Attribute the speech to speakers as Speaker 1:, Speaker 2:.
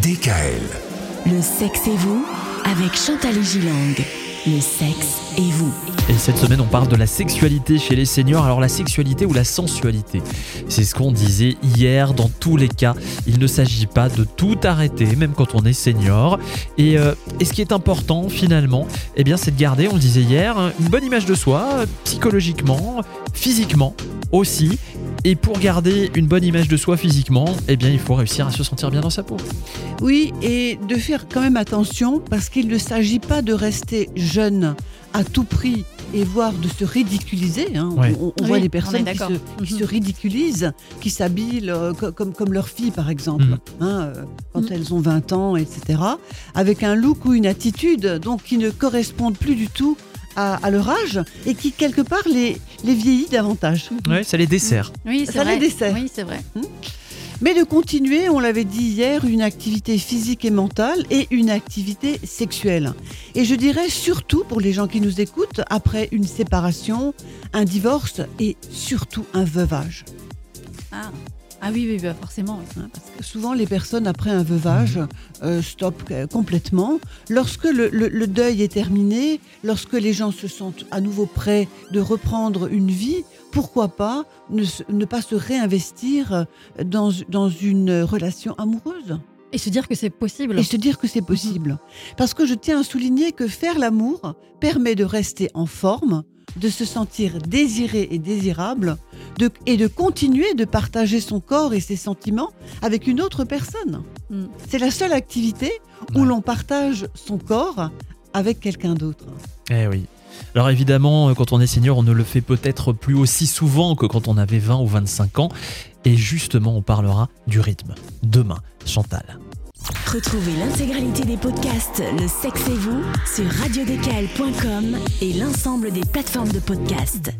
Speaker 1: DKL.
Speaker 2: Le sexe et vous avec Chantal Gilang. Le sexe et vous.
Speaker 3: Et cette semaine, on parle de la sexualité chez les seniors. Alors la sexualité ou la sensualité C'est ce qu'on disait hier. Dans tous les cas, il ne s'agit pas de tout arrêter, même quand on est senior. Et, euh, et ce qui est important finalement, eh bien, c'est de garder, on le disait hier, une bonne image de soi, euh, psychologiquement, physiquement aussi. Et pour garder une bonne image de soi physiquement, eh bien, il faut réussir à se sentir bien dans sa peau.
Speaker 4: Oui, et de faire quand même attention parce qu'il ne s'agit pas de rester jeune à tout prix et voire de se ridiculiser. hein.
Speaker 3: Ouais.
Speaker 4: On, on
Speaker 5: Oui,
Speaker 4: voit
Speaker 5: est
Speaker 4: personnes qui, se, qui
Speaker 5: Mhm.
Speaker 4: se ridiculisent, qui s'habillent euh, co- comme, comme leur fille, par exemple,
Speaker 3: Mhm.
Speaker 4: hein, euh, quand
Speaker 5: Mhm.
Speaker 4: elles ont 20 ans, etc. Avec un look ou une attitude donc, qui ne correspondent plus du tout à, à leur âge et qui, quelque part, les, les vieillit davantage.
Speaker 3: Ouais, ça les dessert.
Speaker 5: Oui, c'est
Speaker 4: Ça
Speaker 5: vrai.
Speaker 4: les dessert.
Speaker 5: Oui, c'est vrai.
Speaker 4: Mais de continuer, on l'avait dit hier, une activité physique et mentale et une activité sexuelle. Et je dirais surtout pour les gens qui nous écoutent, après une séparation, un divorce et surtout un veuvage.
Speaker 5: Ah, ah oui, oui, bah, forcément.
Speaker 4: Hein, Parce que souvent les personnes après un veuvage euh, stoppent euh, complètement. Lorsque le, le- le deuil est terminé, lorsque les gens se sentent à nouveau prêts de reprendre une vie, pourquoi pas ne, ne pas se réinvestir dans, dans une relation amoureuse?
Speaker 5: Et se dire que c'est possible.
Speaker 4: et se dire que c'est possible. Parce que je tiens à souligner que faire l'amour permet de rester en forme, de se sentir désiré et désirable, de- et de continuer de partager son corps et ses sentiments avec une autre personne.
Speaker 5: Mm.
Speaker 4: C'est la seule activité où
Speaker 3: Ouais.
Speaker 4: l'on partage son corps avec quelqu'un d'autre.
Speaker 3: Eh oui. Alors évidemment, euh, quand on est senior, on ne le fait peut-être plus aussi souvent que quand on avait 20 ou 25 ans. Et justement, on parlera du rythme. Demain, Chantal.
Speaker 2: Retrouvez l'intégralité des podcasts Le sexe et vous sur radiodkl.com et l'ensemble des plateformes de podcasts.